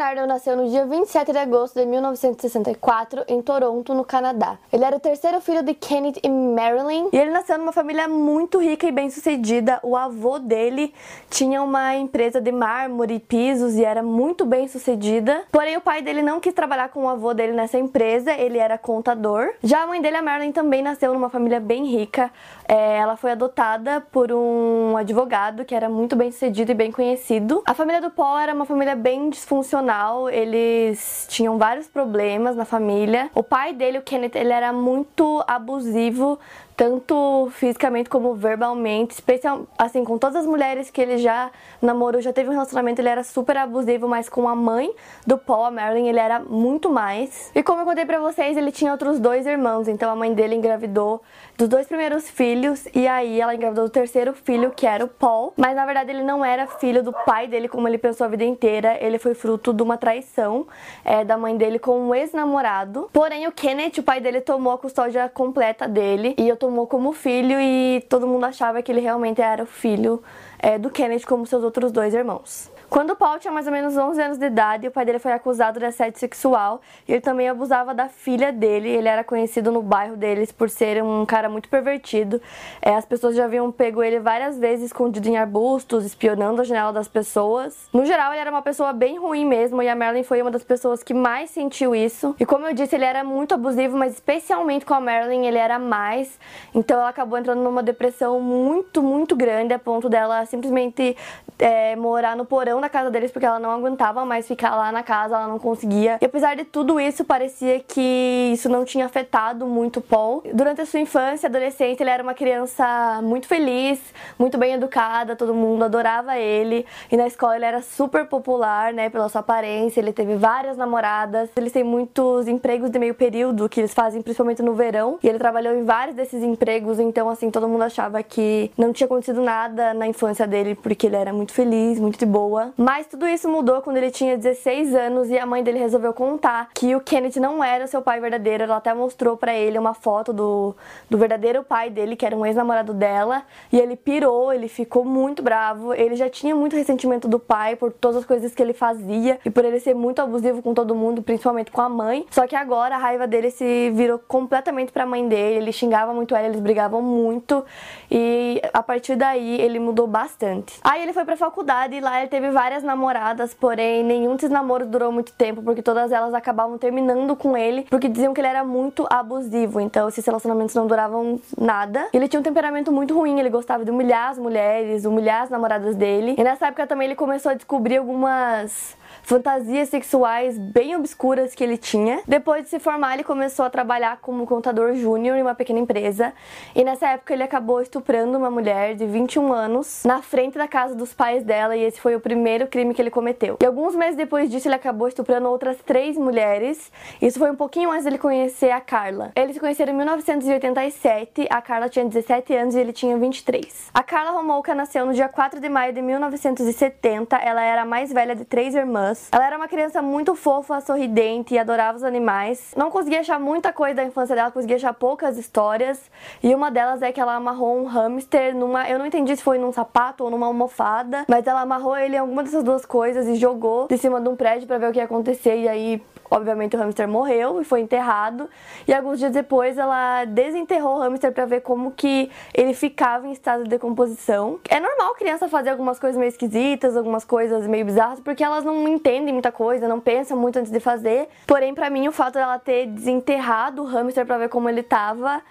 Bernardo nasceu no dia 27 de agosto de 1964 em Toronto, no Canadá. Ele era o terceiro filho de Kenneth e Marilyn e ele nasceu numa família muito rica e bem-sucedida. O avô dele tinha uma empresa de mármore e pisos e era muito bem-sucedida. Porém, o pai dele não quis trabalhar com o avô dele nessa empresa, ele era contador. Já a mãe dele, a Marilyn, também nasceu numa família bem rica. É, ela foi adotada por um advogado que era muito bem-sucedido e bem conhecido. A família do Paul era uma família bem disfuncional, eles tinham vários problemas na família. O pai dele, o Kenneth, ele era muito abusivo, tanto fisicamente como verbalmente, especial assim com todas as mulheres que ele já namorou, já teve um relacionamento, ele era super abusivo, mas com a mãe do Paul, a Marilyn, ele era muito mais. E como eu contei para vocês, ele tinha outros dois irmãos, então a mãe dele engravidou dos dois primeiros filhos e aí ela engravidou do terceiro filho, que era o Paul, mas na verdade ele não era filho do pai dele como ele pensou a vida inteira, ele foi fruto de uma traição é, da mãe dele com um ex-namorado. Porém, o Kenneth, o pai dele, tomou a custódia completa dele e eu tô tomou como filho e todo mundo achava que ele realmente era o filho é, do Kenneth como seus outros dois irmãos. Quando Paul tinha mais ou menos 11 anos de idade, o pai dele foi acusado de assédio sexual e ele também abusava da filha dele. Ele era conhecido no bairro deles por ser um cara muito pervertido. É, as pessoas já haviam pego ele várias vezes escondido em arbustos, espionando a janela das pessoas. No geral, ele era uma pessoa bem ruim mesmo e a Marilyn foi uma das pessoas que mais sentiu isso. E como eu disse, ele era muito abusivo, mas especialmente com a Marilyn ele era mais. Então ela acabou entrando numa depressão muito, muito grande a ponto dela simplesmente é, morar no porão da casa deles porque ela não aguentava mais ficar lá na casa, ela não conseguia. E apesar de tudo isso, parecia que isso não tinha afetado muito Paul. Durante a sua infância e adolescência, ele era uma criança muito feliz, muito bem educada, todo mundo adorava ele. E na escola ele era super popular, né, pela sua aparência, ele teve várias namoradas. Eles têm muitos empregos de meio período que eles fazem principalmente no verão. E ele trabalhou em vários desses empregos, então assim, todo mundo achava que não tinha acontecido nada na infância dele porque ele era muito feliz, muito de boa. Mas tudo isso mudou quando ele tinha 16 anos e a mãe dele resolveu contar que o Kenneth não era seu pai verdadeiro. Ela até mostrou para ele uma foto do, do verdadeiro pai dele, que era um ex-namorado dela, e ele pirou, ele ficou muito bravo. Ele já tinha muito ressentimento do pai por todas as coisas que ele fazia e por ele ser muito abusivo com todo mundo, principalmente com a mãe. Só que agora a raiva dele se virou completamente para a mãe dele. Ele xingava muito ela, eles brigavam muito e a partir daí ele mudou bastante. Aí ele foi para faculdade e lá ele teve várias namoradas, porém nenhum desses namoros durou muito tempo, porque todas elas acabavam terminando com ele, porque diziam que ele era muito abusivo, então esses relacionamentos não duravam nada. Ele tinha um temperamento muito ruim, ele gostava de humilhar as mulheres, humilhar as namoradas dele. E nessa época também ele começou a descobrir algumas fantasias sexuais bem obscuras que ele tinha. Depois de se formar, ele começou a trabalhar como contador júnior em uma pequena empresa. E nessa época ele acabou estuprando uma mulher de 21 anos na frente da casa dos pais dela e esse foi o primeiro crime que ele cometeu. E alguns meses depois disso ele acabou estuprando outras três mulheres. Isso foi um pouquinho antes dele conhecer a Carla. Eles se conheceram em 1987, a Carla tinha 17 anos e ele tinha 23. A Carla Romolka nasceu no dia 4 de maio de 1970. Ela era a mais velha de três irmãs ela era uma criança muito fofa, sorridente e adorava os animais. Não conseguia achar muita coisa da infância dela, conseguia achar poucas histórias. E uma delas é que ela amarrou um hamster numa. Eu não entendi se foi num sapato ou numa almofada, mas ela amarrou ele em alguma dessas duas coisas e jogou de cima de um prédio para ver o que ia acontecer. E aí Obviamente o hamster morreu e foi enterrado. E alguns dias depois ela desenterrou o hamster para ver como que ele ficava em estado de decomposição. É normal criança fazer algumas coisas meio esquisitas, algumas coisas meio bizarras, porque elas não entendem muita coisa, não pensam muito antes de fazer. Porém, para mim, o fato dela ter desenterrado o hamster para ver como ele tava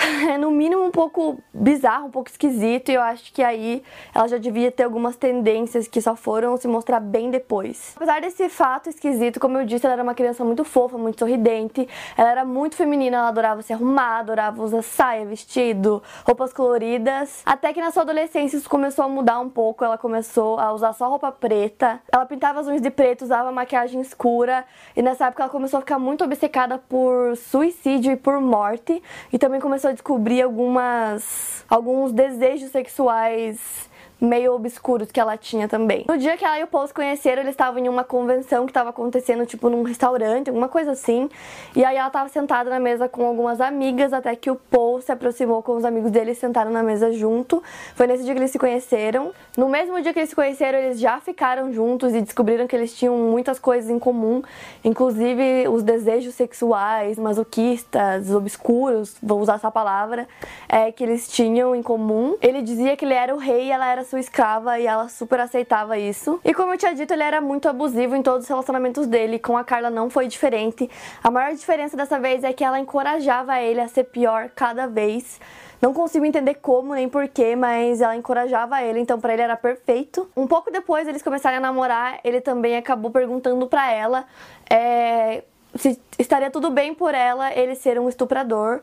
é no mínimo um pouco bizarro, um pouco esquisito, e eu acho que aí ela já devia ter algumas tendências que só foram se mostrar bem depois. Apesar desse fato esquisito, como eu disse, ela era uma criança muito fofa, muito sorridente, ela era muito feminina, ela adorava se arrumar, adorava usar saia, vestido, roupas coloridas, até que na sua adolescência isso começou a mudar um pouco, ela começou a usar só roupa preta, ela pintava as unhas de preto, usava maquiagem escura, e nessa época ela começou a ficar muito obcecada por suicídio e por morte, e também começou a descobrir algumas alguns desejos sexuais meio obscuros que ela tinha também. No dia que ela e o Paul se conheceram, eles estavam em uma convenção que estava acontecendo, tipo, num restaurante, alguma coisa assim. E aí ela estava sentada na mesa com algumas amigas, até que o Paul se aproximou com os amigos dele e sentaram na mesa junto. Foi nesse dia que eles se conheceram. No mesmo dia que eles se conheceram, eles já ficaram juntos e descobriram que eles tinham muitas coisas em comum, inclusive os desejos sexuais, masoquistas, obscuros, vou usar essa palavra, é, que eles tinham em comum. Ele dizia que ele era o rei e ela era sua escrava e ela super aceitava isso. E como eu tinha dito, ele era muito abusivo em todos os relacionamentos dele. Com a Carla não foi diferente. A maior diferença dessa vez é que ela encorajava ele a ser pior cada vez. Não consigo entender como nem porquê, mas ela encorajava ele, então para ele era perfeito. Um pouco depois eles começaram a namorar, ele também acabou perguntando para ela é, se estaria tudo bem por ela ele ser um estuprador.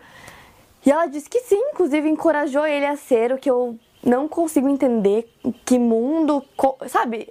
E ela disse que sim, inclusive encorajou ele a ser, o que eu não consigo entender que mundo, sabe?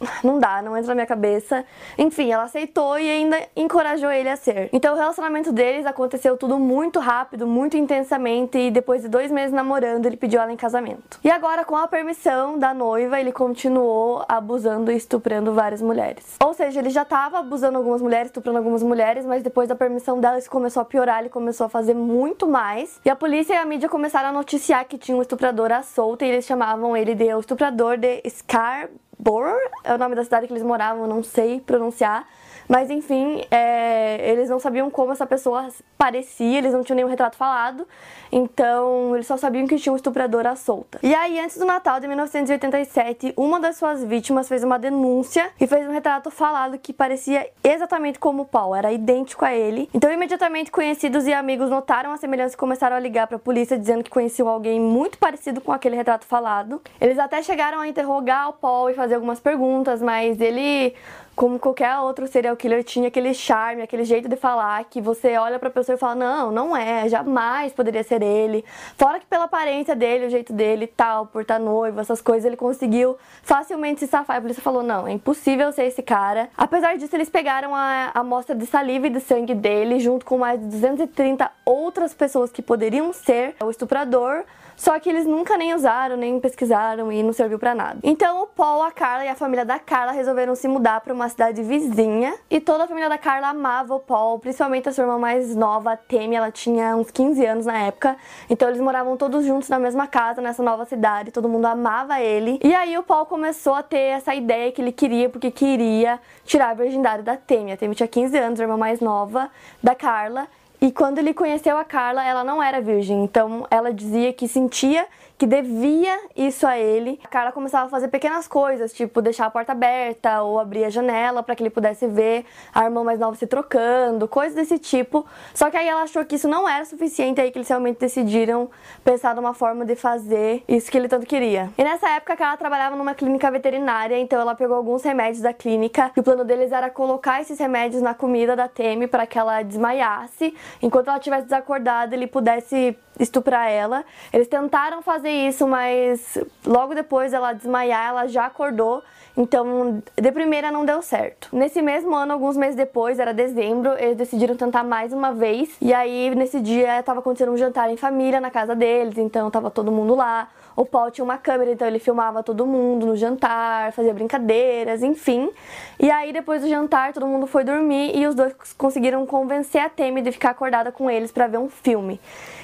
não dá, não entra na minha cabeça. Enfim, ela aceitou e ainda encorajou ele a ser. Então o relacionamento deles aconteceu tudo muito rápido, muito intensamente, e depois de dois meses namorando, ele pediu ela em casamento. E agora, com a permissão da noiva, ele continuou abusando e estuprando várias mulheres. Ou seja, ele já estava abusando algumas mulheres, estuprando algumas mulheres, mas depois da permissão dela, isso começou a piorar, ele começou a fazer muito mais. E a polícia e a mídia começaram a noticiar que tinha um estuprador à solta e eles chamavam ele de o estuprador de Scar Borough, é o nome da cidade que eles moravam, não sei pronunciar. Mas enfim, é, eles não sabiam como essa pessoa parecia, eles não tinham nenhum retrato falado, então eles só sabiam que tinha um estuprador à solta. E aí, antes do Natal de 1987, uma das suas vítimas fez uma denúncia e fez um retrato falado que parecia exatamente como o Paul, era idêntico a ele. Então, imediatamente, conhecidos e amigos notaram a semelhança e começaram a ligar para a polícia dizendo que conheciam alguém muito parecido com aquele retrato falado. Eles até chegaram a interrogar o Paul e fazer algumas perguntas, mas ele como qualquer outro serial killer, tinha aquele charme, aquele jeito de falar que você olha pra pessoa e fala: Não, não é, jamais poderia ser ele. Fora que pela aparência dele, o jeito dele tal, por estar noivo, essas coisas, ele conseguiu facilmente se safar. A polícia falou: Não, é impossível ser esse cara. Apesar disso, eles pegaram a amostra de saliva e de sangue dele, junto com mais de 230 outras pessoas que poderiam ser o estuprador só que eles nunca nem usaram, nem pesquisaram e não serviu para nada. Então o Paul, a Carla e a família da Carla resolveram se mudar para uma cidade vizinha. E toda a família da Carla amava o Paul, principalmente a sua irmã mais nova, a Temi, ela tinha uns 15 anos na época. Então eles moravam todos juntos na mesma casa, nessa nova cidade, todo mundo amava ele. E aí o Paul começou a ter essa ideia que ele queria, porque queria tirar a virgindade da Temi. A Temi tinha 15 anos, a irmã mais nova da Carla. E quando ele conheceu a Carla, ela não era virgem, então ela dizia que sentia que devia isso a ele. A Carla começava a fazer pequenas coisas, tipo deixar a porta aberta ou abrir a janela para que ele pudesse ver a irmã mais nova se trocando, coisas desse tipo. Só que aí ela achou que isso não era suficiente, aí que eles realmente decidiram pensar numa forma de fazer isso que ele tanto queria. E nessa época a Carla trabalhava numa clínica veterinária, então ela pegou alguns remédios da clínica e o plano deles era colocar esses remédios na comida da Temi para que ela desmaiasse. Enquanto ela estivesse desacordada, ele pudesse estuprar ela. Eles tentaram fazer isso, mas logo depois ela desmaiar, ela já acordou. Então, de primeira não deu certo. Nesse mesmo ano, alguns meses depois, era dezembro, eles decidiram tentar mais uma vez. E aí, nesse dia, estava acontecendo um jantar em família na casa deles, então tava todo mundo lá. O Paul tinha uma câmera, então ele filmava todo mundo no jantar, fazia brincadeiras, enfim. E aí, depois do jantar, todo mundo foi dormir e os dois conseguiram convencer a Temi de ficar acordada com eles para ver um filme.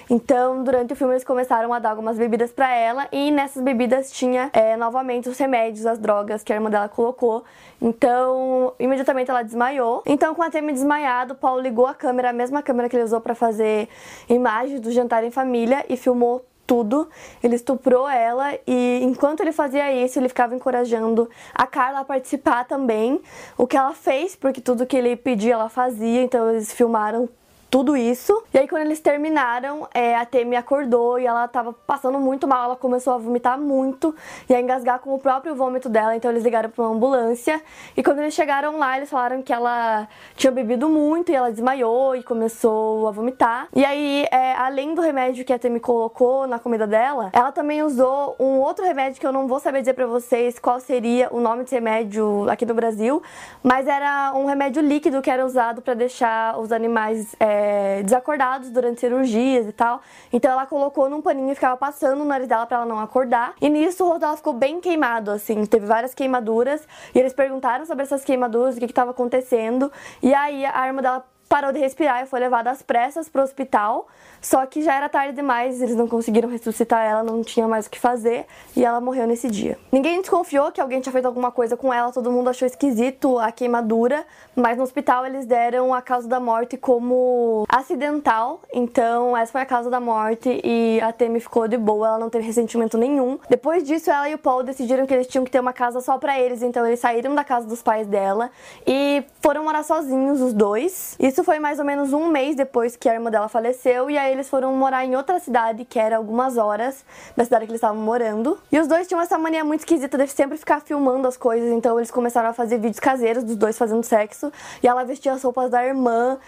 Então, durante o filme, eles começaram a dar algumas bebidas para ela e nessas bebidas tinha é, novamente os remédios, as drogas que a irmã dela colocou. Então, imediatamente ela desmaiou. Então, com a Temi desmaiado, Paulo ligou a câmera, a mesma câmera que ele usou para fazer imagens do jantar em família e filmou tudo. Ele estuprou ela e enquanto ele fazia isso, ele ficava encorajando a Carla a participar também. O que ela fez, porque tudo que ele pedia ela fazia, então eles filmaram tudo isso. E aí, quando eles terminaram, é, a Temi acordou e ela tava passando muito mal. Ela começou a vomitar muito e a engasgar com o próprio vômito dela. Então, eles ligaram pra uma ambulância. E quando eles chegaram lá, eles falaram que ela tinha bebido muito e ela desmaiou e começou a vomitar. E aí, é, além do remédio que a Temi colocou na comida dela, ela também usou um outro remédio que eu não vou saber dizer pra vocês qual seria o nome desse remédio aqui no Brasil, mas era um remédio líquido que era usado para deixar os animais. É, é, desacordados durante cirurgias e tal. Então ela colocou num paninho e ficava passando no nariz dela para ela não acordar. E nisso o rosto dela ficou bem queimado, assim, teve várias queimaduras. E eles perguntaram sobre essas queimaduras, o que estava acontecendo. E aí a arma dela parou de respirar e foi levada às pressas para o hospital. Só que já era tarde demais, eles não conseguiram ressuscitar ela, não tinha mais o que fazer e ela morreu nesse dia. Ninguém desconfiou que alguém tinha feito alguma coisa com ela, todo mundo achou esquisito a queimadura, mas no hospital eles deram a causa da morte como acidental. Então, essa foi a causa da morte e a Temi ficou de boa, ela não teve ressentimento nenhum. Depois disso, ela e o Paul decidiram que eles tinham que ter uma casa só para eles, então eles saíram da casa dos pais dela e foram morar sozinhos os dois. Isso foi mais ou menos um mês depois que a irmã dela faleceu e aí eles foram morar em outra cidade, que era algumas horas da cidade que eles estavam morando. E os dois tinham essa mania muito esquisita de sempre ficar filmando as coisas, então eles começaram a fazer vídeos caseiros dos dois fazendo sexo. E ela vestia as roupas da irmã,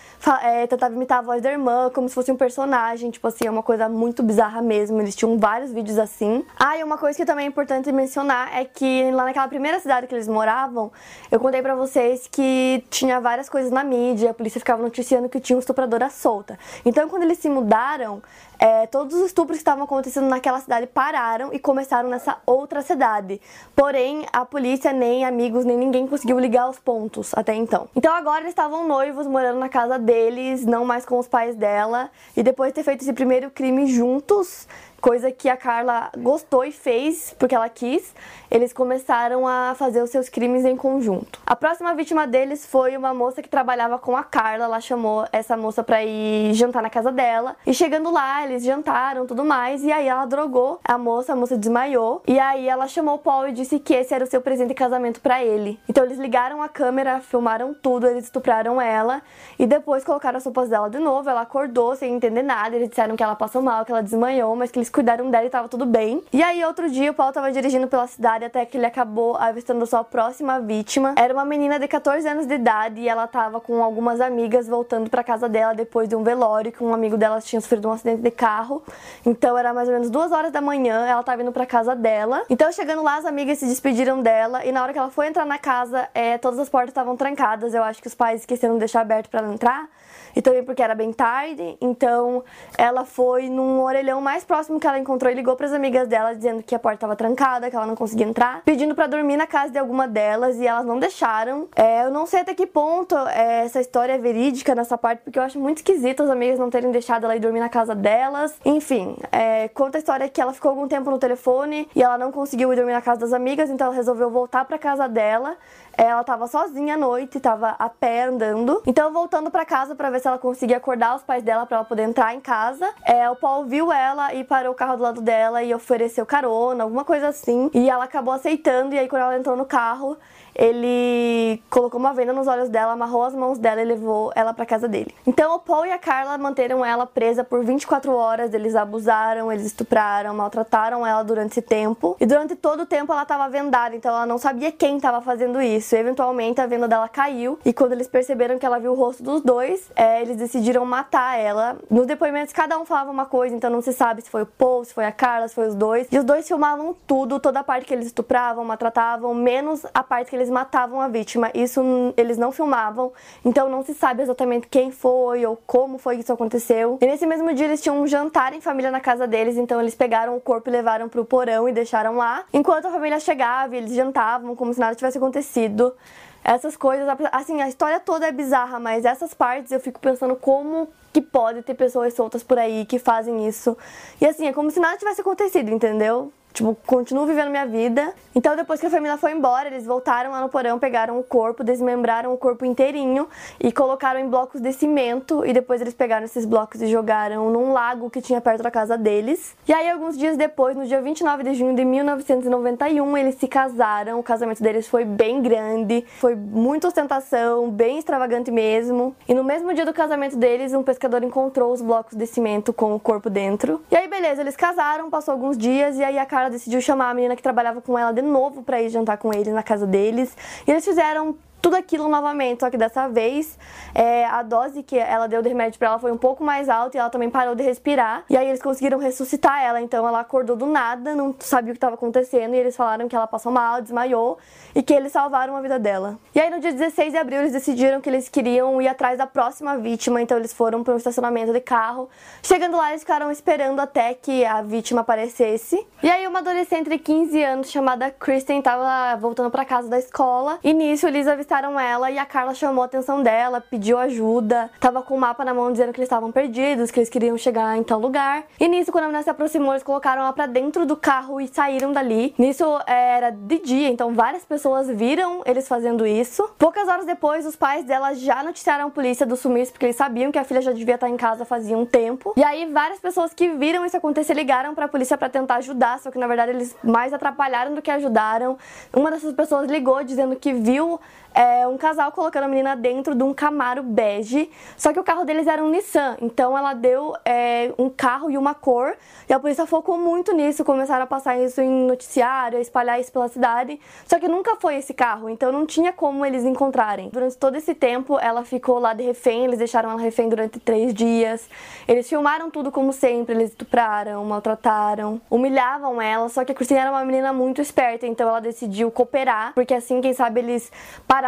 é, tentava imitar a voz da irmã, como se fosse um personagem. Tipo assim, é uma coisa muito bizarra mesmo. Eles tinham vários vídeos assim. Ah, e uma coisa que também é importante mencionar é que lá naquela primeira cidade que eles moravam, eu contei para vocês que tinha várias coisas na mídia, a polícia ficava noticiando que tinha uma estupradora solta. Então, quando eles se mudaram, mudaram, é, todos os estupros que estavam acontecendo naquela cidade pararam e começaram nessa outra cidade. Porém, a polícia, nem amigos, nem ninguém conseguiu ligar os pontos até então. Então agora eles estavam noivos, morando na casa deles, não mais com os pais dela. E depois de ter feito esse primeiro crime juntos, coisa que a Carla gostou e fez porque ela quis, eles começaram a fazer os seus crimes em conjunto. A próxima vítima deles foi uma moça que trabalhava com a Carla, ela chamou essa moça para ir jantar na casa dela. E chegando lá, eles jantaram, tudo mais, e aí ela drogou a moça, a moça desmaiou, e aí ela chamou o Paul e disse que esse era o seu presente de casamento para ele. Então eles ligaram a câmera, filmaram tudo, eles estupraram ela e depois colocaram as roupas dela de novo, ela acordou sem entender nada, eles disseram que ela passou mal, que ela desmaiou, mas que eles cuidaram dela e tava tudo bem. E aí, outro dia, o Paulo tava dirigindo pela cidade até que ele acabou avistando sua próxima vítima. Era uma menina de 14 anos de idade e ela tava com algumas amigas voltando para casa dela depois de um velório, que um amigo dela tinha sofrido um acidente de carro. Então, era mais ou menos duas horas da manhã, ela tava indo pra casa dela. Então, chegando lá, as amigas se despediram dela e na hora que ela foi entrar na casa, é, todas as portas estavam trancadas. Eu acho que os pais esqueceram de deixar aberto para ela entrar e também porque era bem tarde, então ela foi num orelhão mais próximo que ela encontrou e ligou para as amigas dela dizendo que a porta estava trancada, que ela não conseguia entrar, pedindo para dormir na casa de alguma delas e elas não deixaram. É, eu não sei até que ponto é, essa história é verídica nessa parte, porque eu acho muito esquisito as amigas não terem deixado ela ir dormir na casa delas. Enfim, é, conta a história que ela ficou algum tempo no telefone e ela não conseguiu ir dormir na casa das amigas, então ela resolveu voltar para casa dela. Ela estava sozinha à noite, estava a pé andando. Então, voltando para casa para ver se ela conseguia acordar os pais dela para ela poder entrar em casa, é, o Paul viu ela e parou o carro do lado dela e ofereceu carona, alguma coisa assim. E ela acabou aceitando. E aí, quando ela entrou no carro, ele colocou uma venda nos olhos dela, amarrou as mãos dela e levou ela para casa dele. Então o Paul e a Carla manteram ela presa por 24 horas, eles abusaram, eles estupraram, maltrataram ela durante esse tempo. E durante todo o tempo ela estava vendada, então ela não sabia quem estava fazendo isso. Eventualmente a venda dela caiu e quando eles perceberam que ela viu o rosto dos dois, é, eles decidiram matar ela. Nos depoimentos cada um falava uma coisa, então não se sabe se foi o Paul, se foi a Carla, se foi os dois. E os dois filmavam tudo, toda a parte que eles estupravam, maltratavam, menos a parte que eles eles matavam a vítima. Isso eles não filmavam, então não se sabe exatamente quem foi ou como foi que isso aconteceu. E nesse mesmo dia eles tinham um jantar em família na casa deles, então eles pegaram o corpo e levaram pro porão e deixaram lá. Enquanto a família chegava, eles jantavam como se nada tivesse acontecido. Essas coisas, assim, a história toda é bizarra, mas essas partes eu fico pensando como que pode ter pessoas soltas por aí que fazem isso. E assim, é como se nada tivesse acontecido, entendeu? Tipo, continuo vivendo minha vida. Então, depois que a família foi embora, eles voltaram lá no porão, pegaram o corpo, desmembraram o corpo inteirinho e colocaram em blocos de cimento. E depois eles pegaram esses blocos e jogaram num lago que tinha perto da casa deles. E aí, alguns dias depois, no dia 29 de junho de 1991, eles se casaram. O casamento deles foi bem grande, foi muita ostentação, bem extravagante mesmo. E no mesmo dia do casamento deles, um pescador encontrou os blocos de cimento com o corpo dentro. E aí, beleza, eles casaram, passou alguns dias e aí a Carla decidiu chamar a menina que trabalhava com ela de novo para ir jantar com eles na casa deles. E eles fizeram tudo aquilo novamente, só que dessa vez é, a dose que ela deu de remédio para ela foi um pouco mais alta e ela também parou de respirar. E aí eles conseguiram ressuscitar ela, então ela acordou do nada, não sabia o que estava acontecendo e eles falaram que ela passou mal, desmaiou e que eles salvaram a vida dela. E aí no dia 16 de abril eles decidiram que eles queriam ir atrás da próxima vítima, então eles foram para um estacionamento de carro. Chegando lá eles ficaram esperando até que a vítima aparecesse. E aí uma adolescente de 15 anos chamada Kristen estava voltando para casa da escola e nisso eles avistaram ela e a Carla chamou a atenção dela, pediu ajuda, tava com o mapa na mão dizendo que eles estavam perdidos, que eles queriam chegar em tal lugar. E nisso, quando a menina se aproximou, eles colocaram ela pra dentro do carro e saíram dali. Nisso era de dia, então várias pessoas viram eles fazendo isso. Poucas horas depois, os pais dela já noticiaram a polícia do sumiço, porque eles sabiam que a filha já devia estar em casa fazia um tempo. E aí, várias pessoas que viram isso acontecer ligaram pra polícia para tentar ajudar, só que na verdade eles mais atrapalharam do que ajudaram. Uma dessas pessoas ligou dizendo que viu é, um casal colocando a menina dentro de um Camaro bege, só que o carro deles era um Nissan, então ela deu é, um carro e uma cor, e a polícia focou muito nisso, começaram a passar isso em noticiário, a espalhar isso pela cidade, só que nunca foi esse carro, então não tinha como eles encontrarem. Durante todo esse tempo, ela ficou lá de refém, eles deixaram ela refém durante três dias, eles filmaram tudo como sempre, eles estupraram, maltrataram, humilhavam ela, só que a Christine era uma menina muito esperta, então ela decidiu cooperar, porque assim, quem sabe eles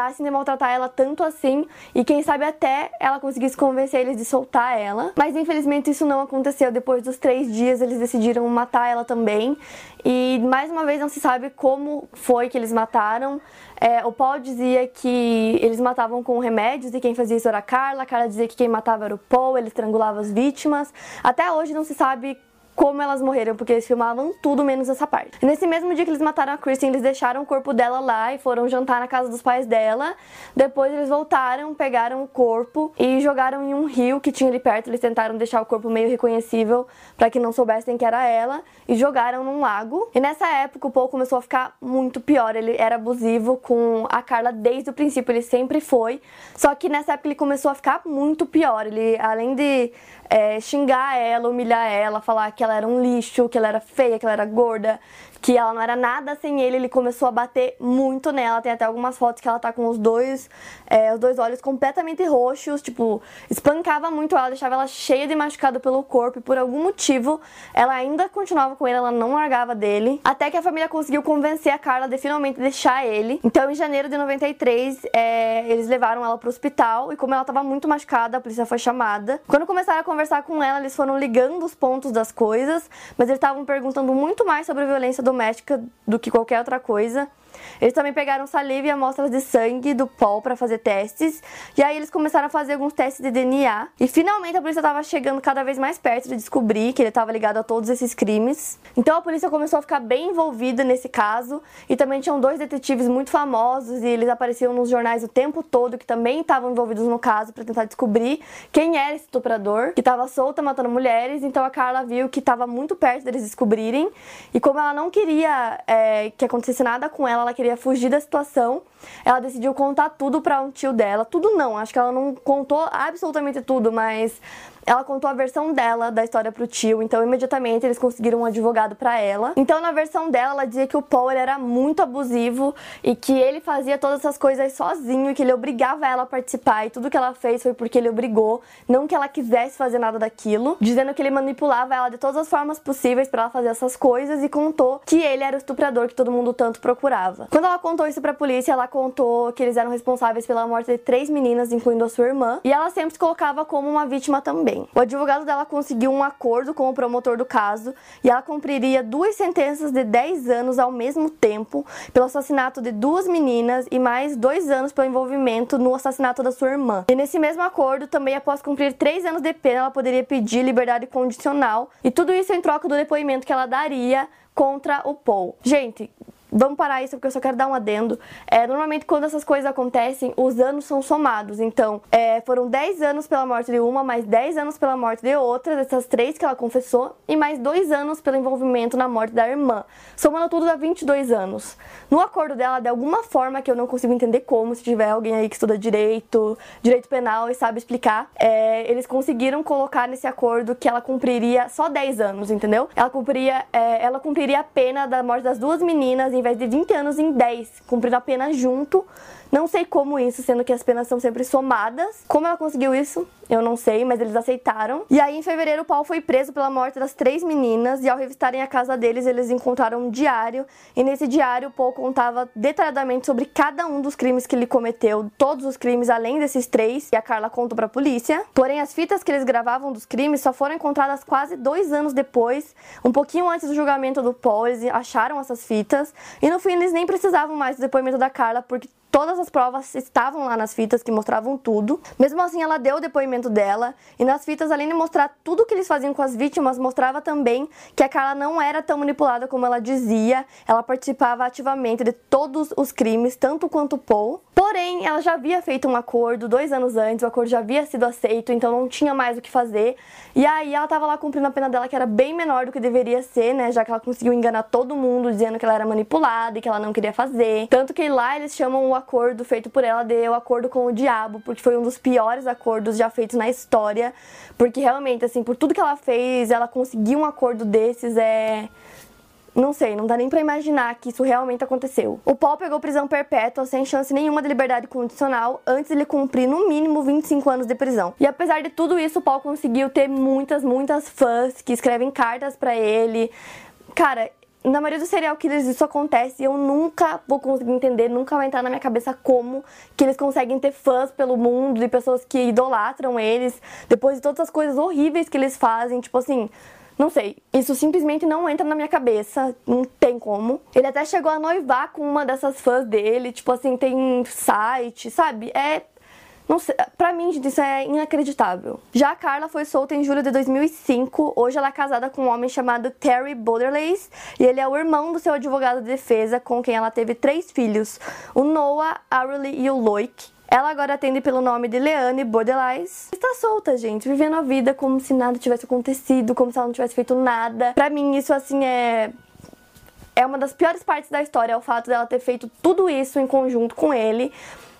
parassem de maltratar ela tanto assim e quem sabe até ela conseguisse convencer eles de soltar ela. Mas infelizmente isso não aconteceu. Depois dos três dias eles decidiram matar ela também. E mais uma vez não se sabe como foi que eles mataram. É, o Paul dizia que eles matavam com remédios e quem fazia isso era a Carla. A Carla dizia que quem matava era o Paul, ele estrangulava as vítimas. Até hoje não se sabe como elas morreram, porque eles filmavam tudo menos essa parte. E nesse mesmo dia que eles mataram a Kristen, eles deixaram o corpo dela lá e foram jantar na casa dos pais dela. Depois eles voltaram, pegaram o corpo e jogaram em um rio que tinha ali perto. Eles tentaram deixar o corpo meio reconhecível para que não soubessem que era ela e jogaram num lago. E nessa época o Paul começou a ficar muito pior. Ele era abusivo com a Carla desde o princípio, ele sempre foi. Só que nessa época ele começou a ficar muito pior. Ele, além de é, xingar ela, humilhar ela, falar que ela era um lixo, que ela era feia, que ela era gorda, que ela não era nada sem ele, ele começou a bater muito nela. Tem até algumas fotos que ela tá com os dois, é, os dois olhos completamente roxos, tipo, espancava muito ela, deixava ela cheia de machucado pelo corpo e por algum motivo ela ainda continuava com ele, ela não largava dele. Até que a família conseguiu convencer a Carla de finalmente deixar ele. Então, em janeiro de 93, é, eles levaram ela pro hospital e como ela tava muito machucada, a polícia foi chamada. Quando começaram a conversar com ela, eles foram ligando os pontos das coisas, mas eles estavam perguntando muito mais sobre a violência doméstica do que qualquer outra coisa. Eles também pegaram saliva e amostras de sangue do Paul para fazer testes. E aí eles começaram a fazer alguns testes de DNA. E finalmente a polícia estava chegando cada vez mais perto de descobrir que ele estava ligado a todos esses crimes. Então a polícia começou a ficar bem envolvida nesse caso. E também tinham dois detetives muito famosos e eles apareciam nos jornais o tempo todo que também estavam envolvidos no caso para tentar descobrir quem era esse estuprador que estava solta matando mulheres. Então a Carla viu que estava muito perto deles descobrirem. E como ela não queria é, que acontecesse nada com ela, ela queria fugir da situação, ela decidiu contar tudo para um tio dela. Tudo não, acho que ela não contou absolutamente tudo, mas ela contou a versão dela da história pro tio, então imediatamente eles conseguiram um advogado para ela. Então na versão dela, ela dizia que o Paul era muito abusivo e que ele fazia todas essas coisas sozinho e que ele obrigava ela a participar e tudo que ela fez foi porque ele obrigou, não que ela quisesse fazer nada daquilo, dizendo que ele manipulava ela de todas as formas possíveis para ela fazer essas coisas e contou que ele era o estuprador que todo mundo tanto procurava. Quando ela contou isso pra polícia, ela contou que eles eram responsáveis pela morte de três meninas, incluindo a sua irmã, e ela sempre se colocava como uma vítima também também. O advogado dela conseguiu um acordo com o promotor do caso e ela cumpriria duas sentenças de 10 anos ao mesmo tempo pelo assassinato de duas meninas e mais dois anos pelo envolvimento no assassinato da sua irmã. E nesse mesmo acordo, também após cumprir três anos de pena, ela poderia pedir liberdade condicional e tudo isso em troca do depoimento que ela daria contra o Paul. Gente, Vamos parar isso porque eu só quero dar um adendo. É, normalmente, quando essas coisas acontecem, os anos são somados. Então, é, foram 10 anos pela morte de uma, mais 10 anos pela morte de outra, dessas três que ela confessou, e mais 2 anos pelo envolvimento na morte da irmã. Somando tudo dá 22 anos. No acordo dela, de alguma forma que eu não consigo entender como, se tiver alguém aí que estuda direito, direito penal e sabe explicar, é, eles conseguiram colocar nesse acordo que ela cumpriria só 10 anos, entendeu? Ela cumpriria, é, ela cumpriria a pena da morte das duas meninas vez de 20 anos em 10, cumprindo a pena junto. Não sei como isso, sendo que as penas são sempre somadas. Como ela conseguiu isso? Eu não sei, mas eles aceitaram. E aí, em fevereiro, o Paul foi preso pela morte das três meninas. E ao revistarem a casa deles, eles encontraram um diário. E nesse diário, o Paul contava detalhadamente sobre cada um dos crimes que ele cometeu. Todos os crimes, além desses três. E a Carla contou pra polícia. Porém, as fitas que eles gravavam dos crimes só foram encontradas quase dois anos depois. Um pouquinho antes do julgamento do Paul, eles acharam essas fitas. E no fim, eles nem precisavam mais do depoimento da Carla, porque Todas as provas estavam lá nas fitas que mostravam tudo. Mesmo assim, ela deu o depoimento dela. E nas fitas, além de mostrar tudo que eles faziam com as vítimas, mostrava também que a Carla não era tão manipulada como ela dizia. Ela participava ativamente de todos os crimes, tanto quanto Paul. Porém, ela já havia feito um acordo dois anos antes, o acordo já havia sido aceito, então não tinha mais o que fazer. E aí ela tava lá cumprindo a pena dela, que era bem menor do que deveria ser, né? Já que ela conseguiu enganar todo mundo, dizendo que ela era manipulada e que ela não queria fazer. Tanto que lá eles chamam o acordo feito por ela de o acordo com o diabo, porque foi um dos piores acordos já feitos na história. Porque realmente, assim, por tudo que ela fez, ela conseguiu um acordo desses, é não sei, não dá nem para imaginar que isso realmente aconteceu. O Paul pegou prisão perpétua sem chance nenhuma de liberdade condicional antes de ele cumprir no mínimo 25 anos de prisão. E apesar de tudo isso, o Paul conseguiu ter muitas, muitas fãs que escrevem cartas para ele. Cara, na maioria dos serial killers isso acontece e eu nunca vou conseguir entender, nunca vai entrar na minha cabeça como que eles conseguem ter fãs pelo mundo, de pessoas que idolatram eles, depois de todas as coisas horríveis que eles fazem, tipo assim, não sei, isso simplesmente não entra na minha cabeça, não tem como. Ele até chegou a noivar com uma dessas fãs dele, tipo assim, tem site, sabe? É pra mim, gente, isso é inacreditável. Já a Carla foi solta em julho de 2005. Hoje ela é casada com um homem chamado Terry Borderlace e ele é o irmão do seu advogado de defesa, com quem ela teve três filhos: o Noah, Arley e o Loic. Ela agora atende pelo nome de Leane Bordelais. Está solta, gente, vivendo a vida como se nada tivesse acontecido, como se ela não tivesse feito nada. Pra mim, isso, assim, é é uma das piores partes da história, é o fato dela ter feito tudo isso em conjunto com ele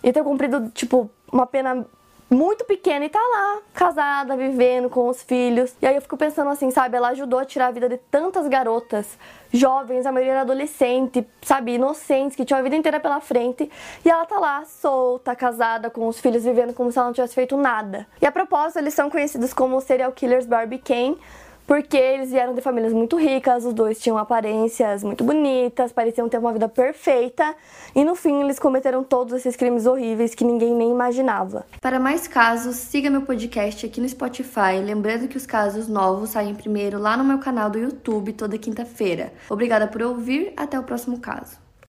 e ter cumprido, tipo, uma pena muito pequena e tá lá, casada, vivendo com os filhos. E aí eu fico pensando assim, sabe? Ela ajudou a tirar a vida de tantas garotas, jovens, a maioria era adolescente, sabe? Inocentes, que tinham a vida inteira pela frente. E ela tá lá, solta, casada, com os filhos, vivendo como se ela não tivesse feito nada. E a propósito, eles são conhecidos como serial killers Barbie Kane porque eles vieram de famílias muito ricas, os dois tinham aparências muito bonitas, pareciam ter uma vida perfeita, e no fim eles cometeram todos esses crimes horríveis que ninguém nem imaginava. Para mais casos, siga meu podcast aqui no Spotify, lembrando que os casos novos saem primeiro lá no meu canal do YouTube toda quinta-feira. Obrigada por ouvir, até o próximo caso.